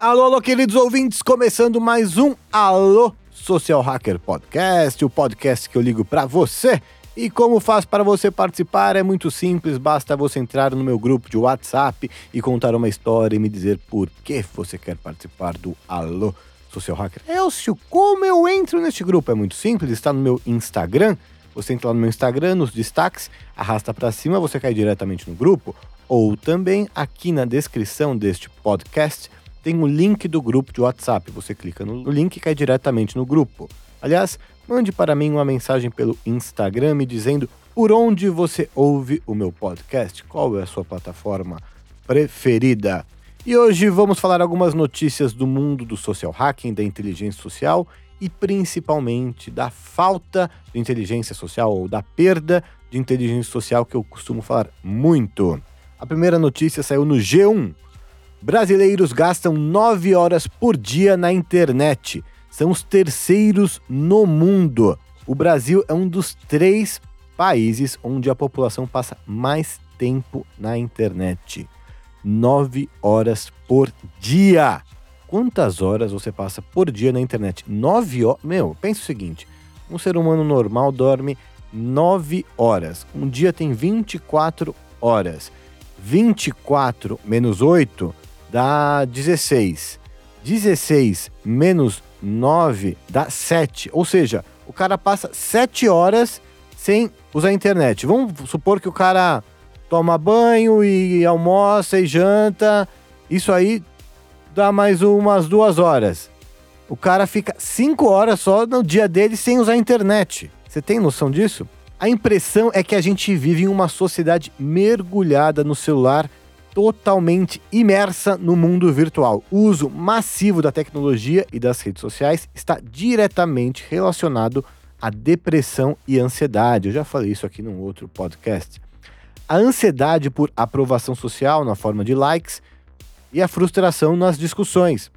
Alô, alô, queridos ouvintes, começando mais um Alô Social Hacker Podcast, o podcast que eu ligo para você. E como faz para você participar? É muito simples, basta você entrar no meu grupo de WhatsApp e contar uma história e me dizer por que você quer participar do Alô Social Hacker. Elcio, como eu entro neste grupo? É muito simples, está no meu Instagram. Você entra lá no meu Instagram, nos destaques, arrasta para cima, você cai diretamente no grupo. Ou também aqui na descrição deste podcast tem o link do grupo de WhatsApp. Você clica no link e cai diretamente no grupo. Aliás, mande para mim uma mensagem pelo Instagram me dizendo por onde você ouve o meu podcast, qual é a sua plataforma preferida. E hoje vamos falar algumas notícias do mundo do social hacking, da inteligência social e principalmente da falta de inteligência social ou da perda de inteligência social que eu costumo falar muito. A primeira notícia saiu no G1. Brasileiros gastam 9 horas por dia na internet. São os terceiros no mundo. O Brasil é um dos três países onde a população passa mais tempo na internet. 9 horas por dia. Quantas horas você passa por dia na internet? 9 horas. Meu, pensa o seguinte: um ser humano normal dorme 9 horas. Um dia tem 24 horas. 24 menos 8 dá 16. 16 menos 9 dá 7. Ou seja, o cara passa 7 horas sem usar a internet. Vamos supor que o cara toma banho e almoça e janta. Isso aí dá mais umas duas horas. O cara fica 5 horas só no dia dele sem usar a internet. Você tem noção disso? A impressão é que a gente vive em uma sociedade mergulhada no celular totalmente imersa no mundo virtual. O uso massivo da tecnologia e das redes sociais está diretamente relacionado à depressão e ansiedade. Eu já falei isso aqui num outro podcast. A ansiedade por aprovação social na forma de likes e a frustração nas discussões.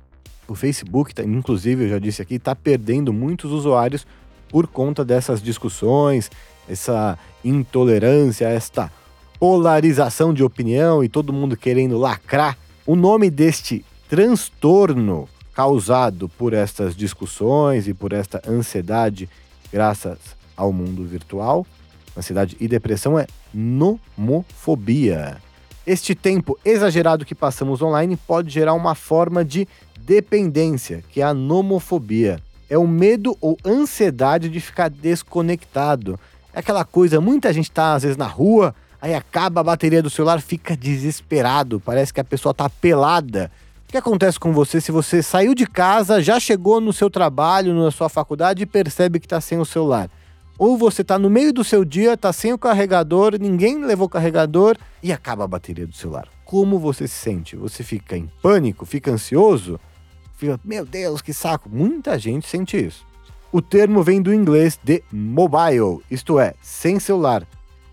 O Facebook, tá, inclusive, eu já disse aqui, está perdendo muitos usuários por conta dessas discussões, essa intolerância, esta polarização de opinião e todo mundo querendo lacrar. O nome deste transtorno causado por estas discussões e por esta ansiedade graças ao mundo virtual, ansiedade e depressão é nomofobia. Este tempo exagerado que passamos online pode gerar uma forma de dependência, que é a nomofobia. É o medo ou ansiedade de ficar desconectado. É aquela coisa, muita gente está às vezes na rua, Aí acaba a bateria do celular, fica desesperado, parece que a pessoa tá pelada. O que acontece com você se você saiu de casa, já chegou no seu trabalho, na sua faculdade e percebe que tá sem o celular? Ou você tá no meio do seu dia, tá sem o carregador, ninguém levou o carregador e acaba a bateria do celular. Como você se sente? Você fica em pânico, fica ansioso? Fica, meu Deus, que saco. Muita gente sente isso. O termo vem do inglês de mobile, isto é, sem celular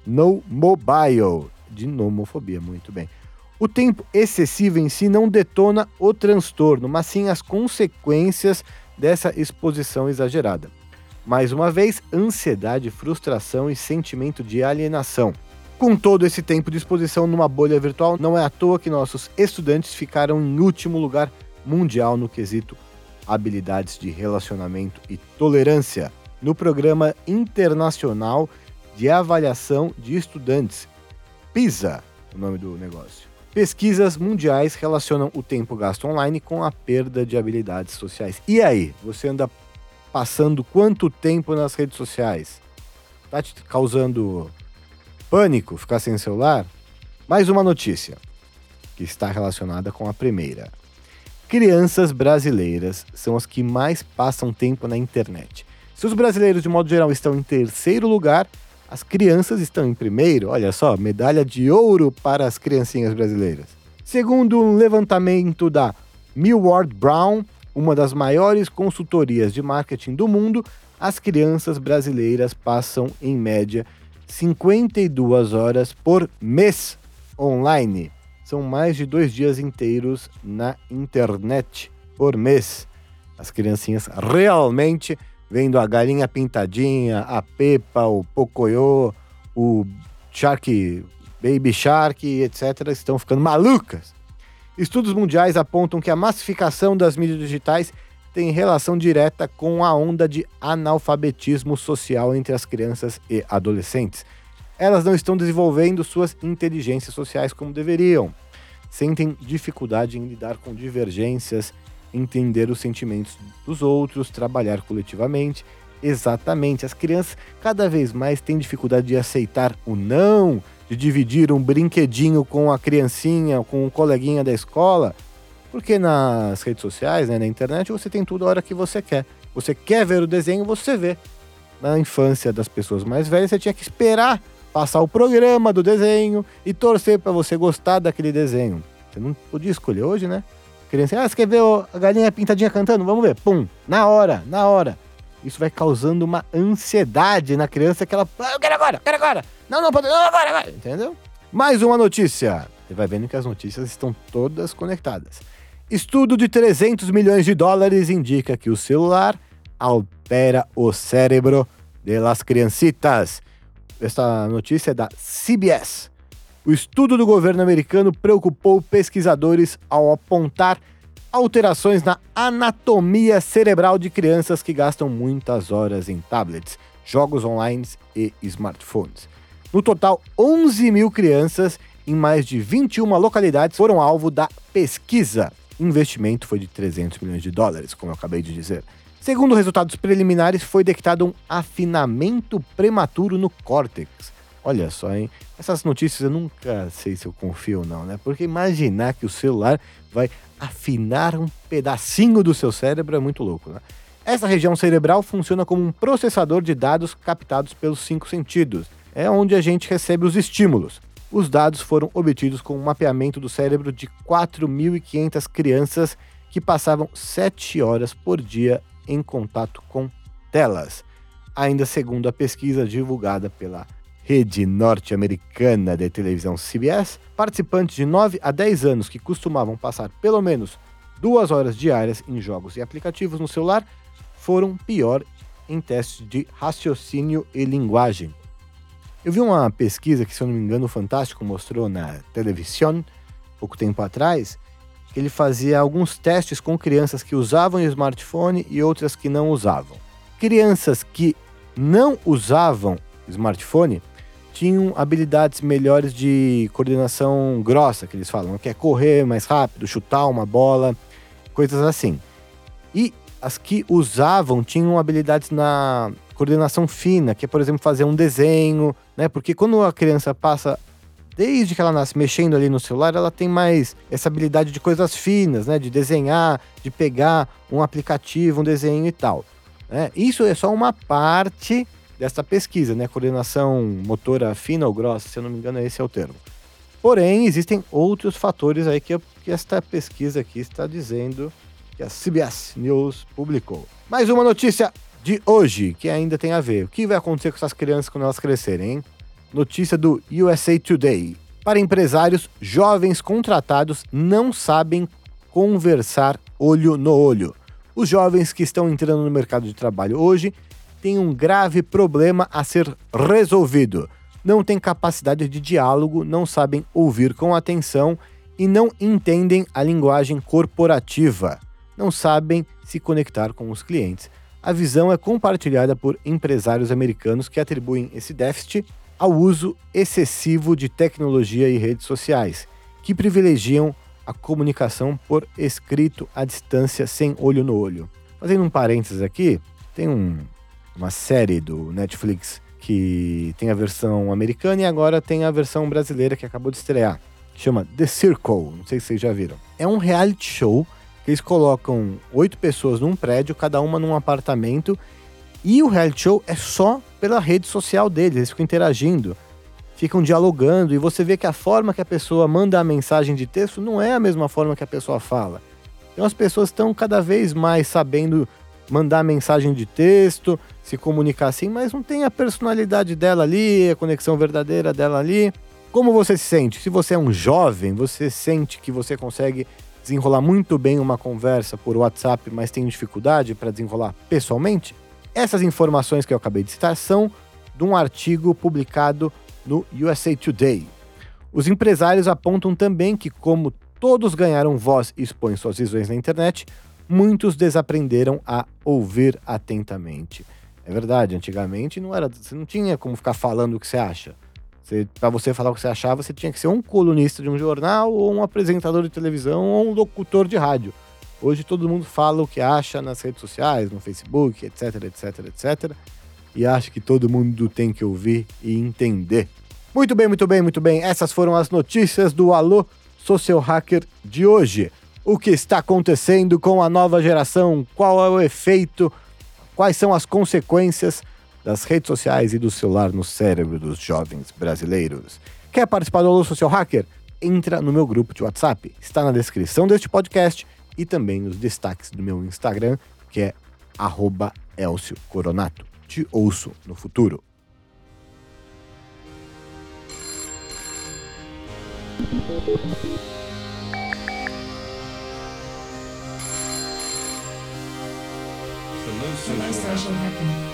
no mobile, de nomofobia, muito bem. O tempo excessivo em si não detona o transtorno, mas sim as consequências dessa exposição exagerada. Mais uma vez, ansiedade, frustração e sentimento de alienação. Com todo esse tempo de exposição numa bolha virtual, não é à toa que nossos estudantes ficaram em último lugar mundial no quesito habilidades de relacionamento e tolerância no programa internacional de Avaliação de Estudantes, PISA, o nome do negócio. Pesquisas mundiais relacionam o tempo gasto online com a perda de habilidades sociais. E aí, você anda passando quanto tempo nas redes sociais? Tá te causando pânico ficar sem celular? Mais uma notícia que está relacionada com a primeira. Crianças brasileiras são as que mais passam tempo na internet. Se os brasileiros, de modo geral, estão em terceiro lugar, as crianças estão em primeiro, olha só, medalha de ouro para as criancinhas brasileiras. Segundo um levantamento da Millward Brown, uma das maiores consultorias de marketing do mundo, as crianças brasileiras passam, em média, 52 horas por mês online. São mais de dois dias inteiros na internet por mês. As criancinhas realmente vendo a galinha pintadinha, a Pepa, o Pocoyo, o Shark, Baby Shark, etc., estão ficando malucas. Estudos mundiais apontam que a massificação das mídias digitais tem relação direta com a onda de analfabetismo social entre as crianças e adolescentes. Elas não estão desenvolvendo suas inteligências sociais como deveriam. Sentem dificuldade em lidar com divergências, entender os sentimentos dos outros, trabalhar coletivamente. Exatamente, as crianças cada vez mais têm dificuldade de aceitar o não, de dividir um brinquedinho com a criancinha, com o coleguinha da escola porque nas redes sociais, né, na internet, você tem tudo a hora que você quer. Você quer ver o desenho, você vê. Na infância das pessoas mais velhas, você tinha que esperar passar o programa do desenho e torcer para você gostar daquele desenho. Você não podia escolher hoje, né? Criança, ah, você quer ver a galinha pintadinha cantando? Vamos ver. Pum, na hora, na hora. Isso vai causando uma ansiedade na criança que ela, ah, eu quero agora, eu quero agora. Não, não, pode, não, agora, agora. Entendeu? Mais uma notícia. Você vai vendo que as notícias estão todas conectadas. Estudo de 300 milhões de dólares indica que o celular altera o cérebro das criancitas. Essa notícia é da CBS. O estudo do governo americano preocupou pesquisadores ao apontar alterações na anatomia cerebral de crianças que gastam muitas horas em tablets, jogos online e smartphones. No total, 11 mil crianças em mais de 21 localidades foram alvo da pesquisa. O investimento foi de 300 milhões de dólares, como eu acabei de dizer. Segundo resultados preliminares, foi detectado um afinamento prematuro no córtex. Olha só, hein? Essas notícias eu nunca sei se eu confio ou não, né? Porque imaginar que o celular vai afinar um pedacinho do seu cérebro é muito louco, né? Essa região cerebral funciona como um processador de dados captados pelos cinco sentidos. É onde a gente recebe os estímulos. Os dados foram obtidos com um mapeamento do cérebro de 4.500 crianças que passavam 7 horas por dia em contato com telas. Ainda segundo a pesquisa divulgada pela rede norte-americana de televisão CBS, participantes de 9 a 10 anos que costumavam passar pelo menos duas horas diárias em jogos e aplicativos no celular foram pior em testes de raciocínio e linguagem. Eu vi uma pesquisa que, se eu não me engano, o Fantástico mostrou na televisão, pouco tempo atrás, que ele fazia alguns testes com crianças que usavam smartphone e outras que não usavam. Crianças que não usavam smartphone tinham habilidades melhores de coordenação grossa, que eles falam, que é correr mais rápido, chutar uma bola, coisas assim. E as que usavam tinham habilidades na coordenação fina, que é, por exemplo, fazer um desenho, né? Porque quando a criança passa desde que ela nasce mexendo ali no celular, ela tem mais essa habilidade de coisas finas, né? De desenhar, de pegar um aplicativo, um desenho e tal. Né? Isso é só uma parte dessa pesquisa, né? Coordenação motora fina ou grossa, se eu não me engano, esse é o termo. Porém, existem outros fatores aí que, que esta pesquisa aqui está dizendo que a CBS News publicou. Mais uma notícia de hoje, que ainda tem a ver. O que vai acontecer com essas crianças quando elas crescerem, hein? Notícia do USA Today. Para empresários, jovens contratados não sabem conversar olho no olho. Os jovens que estão entrando no mercado de trabalho hoje têm um grave problema a ser resolvido. Não têm capacidade de diálogo, não sabem ouvir com atenção e não entendem a linguagem corporativa. Não sabem se conectar com os clientes a visão é compartilhada por empresários americanos que atribuem esse déficit ao uso excessivo de tecnologia e redes sociais, que privilegiam a comunicação por escrito à distância sem olho no olho. Fazendo um parênteses aqui, tem um, uma série do Netflix que tem a versão americana e agora tem a versão brasileira que acabou de estrear. Chama The Circle, não sei se vocês já viram. É um reality show eles colocam oito pessoas num prédio, cada uma num apartamento, e o reality show é só pela rede social deles, eles ficam interagindo, ficam dialogando, e você vê que a forma que a pessoa manda a mensagem de texto não é a mesma forma que a pessoa fala. Então as pessoas estão cada vez mais sabendo mandar mensagem de texto, se comunicar assim, mas não tem a personalidade dela ali, a conexão verdadeira dela ali. Como você se sente? Se você é um jovem, você sente que você consegue desenrolar muito bem uma conversa por WhatsApp, mas tem dificuldade para desenrolar pessoalmente? Essas informações que eu acabei de citar são de um artigo publicado no USA Today. Os empresários apontam também que, como todos ganharam voz e expõem suas visões na internet, muitos desaprenderam a ouvir atentamente. É verdade, antigamente não era, você não tinha como ficar falando o que você acha. Para você falar o que você achava, você tinha que ser um colunista de um jornal, ou um apresentador de televisão, ou um locutor de rádio. Hoje todo mundo fala o que acha nas redes sociais, no Facebook, etc, etc, etc. E acha que todo mundo tem que ouvir e entender. Muito bem, muito bem, muito bem. Essas foram as notícias do Alô Social Hacker de hoje. O que está acontecendo com a nova geração? Qual é o efeito? Quais são as consequências das redes sociais e do celular no cérebro dos jovens brasileiros? Quer participar do Alô Social Hacker? Entra no meu grupo de WhatsApp. Está na descrição deste podcast e também nos destaques do meu Instagram, que é Elcio Coronato. Te ouço no futuro. Solution Hacking.